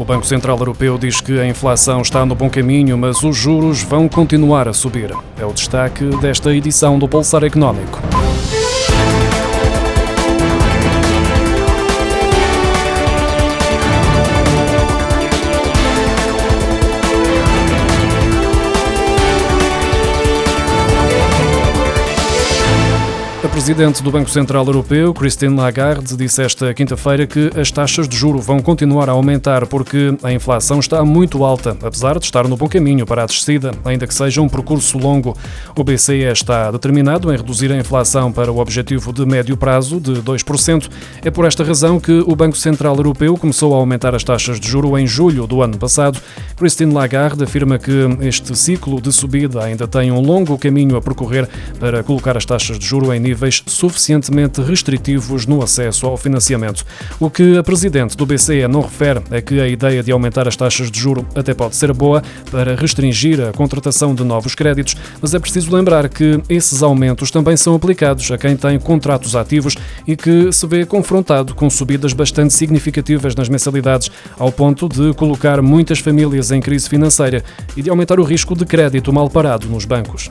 O Banco Central Europeu diz que a inflação está no bom caminho, mas os juros vão continuar a subir. É o destaque desta edição do Pulsar Económico. Presidente do Banco Central Europeu, Christine Lagarde, disse esta quinta-feira que as taxas de juro vão continuar a aumentar porque a inflação está muito alta, apesar de estar no bom caminho para a descida, ainda que seja um percurso longo. O BCE está determinado em reduzir a inflação para o objetivo de médio prazo de 2%. É por esta razão que o Banco Central Europeu começou a aumentar as taxas de juro em julho do ano passado. Christine Lagarde afirma que este ciclo de subida ainda tem um longo caminho a percorrer para colocar as taxas de juro em nível níveis suficientemente restritivos no acesso ao financiamento. O que a presidente do BCE não refere é que a ideia de aumentar as taxas de juro até pode ser boa para restringir a contratação de novos créditos, mas é preciso lembrar que esses aumentos também são aplicados a quem tem contratos ativos e que se vê confrontado com subidas bastante significativas nas mensalidades, ao ponto de colocar muitas famílias em crise financeira e de aumentar o risco de crédito mal parado nos bancos.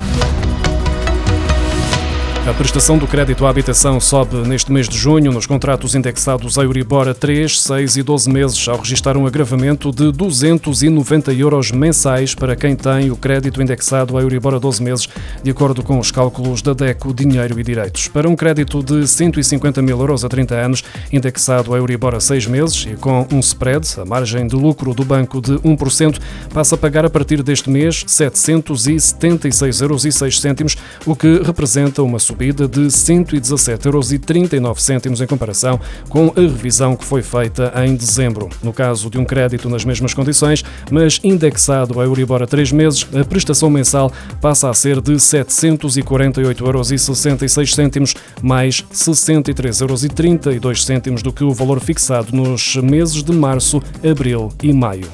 A prestação do crédito à habitação sobe neste mês de junho nos contratos indexados a Euribor a 3, 6 e 12 meses, ao registrar um agravamento de 290 euros mensais para quem tem o crédito indexado a Euribor a 12 meses, de acordo com os cálculos da DECO Dinheiro e Direitos. Para um crédito de 150 mil euros a 30 anos, indexado a Euribor a 6 meses e com um spread, a margem de lucro do banco de 1%, passa a pagar a partir deste mês 776,06 euros, o que representa uma subida subida de 117,39 euros em comparação com a revisão que foi feita em dezembro. No caso de um crédito nas mesmas condições, mas indexado a Euribor a 3 meses, a prestação mensal passa a ser de 748,66 euros, mais 63,32 euros do que o valor fixado nos meses de março, abril e maio.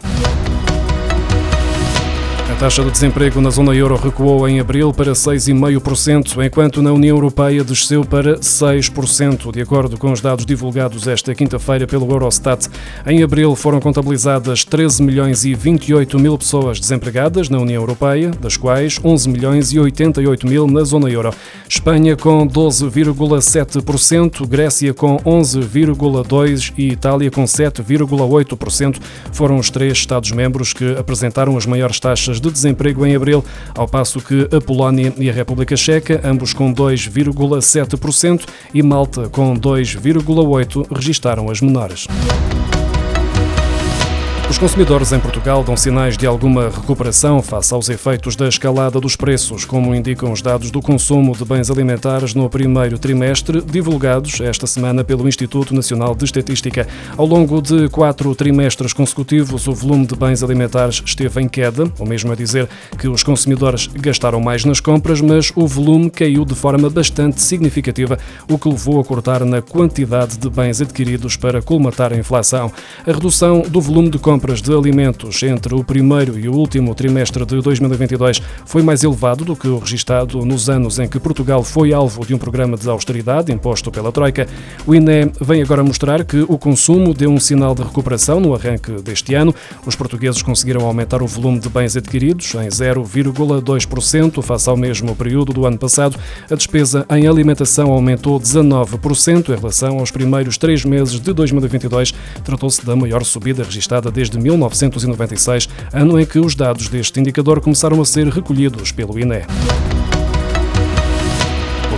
A taxa de desemprego na zona euro recuou em abril para 6,5%, enquanto na União Europeia desceu para 6%, de acordo com os dados divulgados esta quinta-feira pelo Eurostat. Em abril foram contabilizadas 13 milhões e 28 mil pessoas desempregadas na União Europeia, das quais 11 milhões e 88 mil na zona euro. Espanha com 12,7%, Grécia com 11,2% e Itália com 7,8% foram os três Estados-membros que apresentaram as maiores taxas de de desemprego em abril, ao passo que a Polónia e a República Checa, ambos com 2,7%, e Malta com 2,8%, registaram as menores. Os consumidores em Portugal dão sinais de alguma recuperação face aos efeitos da escalada dos preços, como indicam os dados do consumo de bens alimentares no primeiro trimestre, divulgados esta semana pelo Instituto Nacional de Estatística. Ao longo de quatro trimestres consecutivos, o volume de bens alimentares esteve em queda, o mesmo a dizer que os consumidores gastaram mais nas compras, mas o volume caiu de forma bastante significativa, o que levou a cortar na quantidade de bens adquiridos para colmatar a inflação. A redução do volume de compras compras de alimentos entre o primeiro e o último trimestre de 2022 foi mais elevado do que o registado nos anos em que Portugal foi alvo de um programa de austeridade imposto pela Troika. O INE vem agora mostrar que o consumo deu um sinal de recuperação no arranque deste ano. Os portugueses conseguiram aumentar o volume de bens adquiridos em 0,2% face ao mesmo período do ano passado. A despesa em alimentação aumentou 19% em relação aos primeiros três meses de 2022. Tratou-se da maior subida registada desde desde 1996, ano em que os dados deste indicador começaram a ser recolhidos pelo INE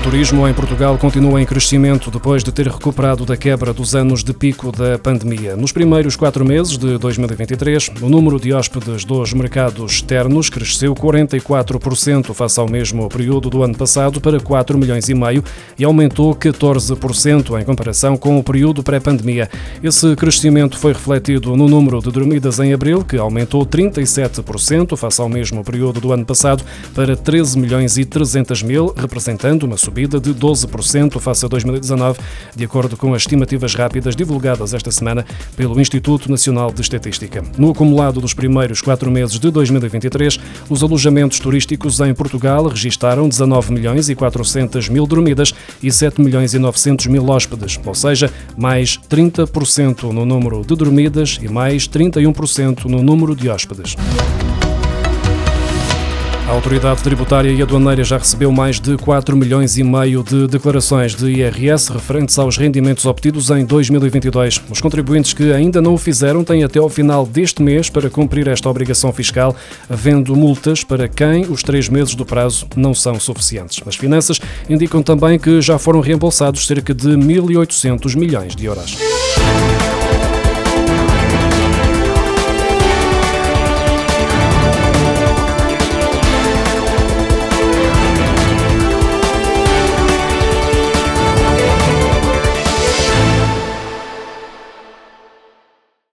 turismo em Portugal continua em crescimento depois de ter recuperado da quebra dos anos de pico da pandemia. Nos primeiros quatro meses de 2023, o número de hóspedes dos mercados externos cresceu 44% face ao mesmo período do ano passado para 4 milhões e meio e aumentou 14% em comparação com o período pré-pandemia. Esse crescimento foi refletido no número de dormidas em abril, que aumentou 37% face ao mesmo período do ano passado para 13 milhões e 300 mil, representando uma subida subida de 12% face a 2019, de acordo com as estimativas rápidas divulgadas esta semana pelo Instituto Nacional de Estatística. No acumulado dos primeiros quatro meses de 2023, os alojamentos turísticos em Portugal registaram 19 milhões e 400 mil dormidas e 7 milhões e 900 mil hóspedes, ou seja, mais 30% no número de dormidas e mais 31% no número de hóspedes. A autoridade tributária e aduaneira já recebeu mais de 4 milhões e meio de declarações de IRS referentes aos rendimentos obtidos em 2022. Os contribuintes que ainda não o fizeram têm até ao final deste mês para cumprir esta obrigação fiscal, havendo multas para quem os três meses do prazo não são suficientes. As finanças indicam também que já foram reembolsados cerca de 1.800 milhões de euros.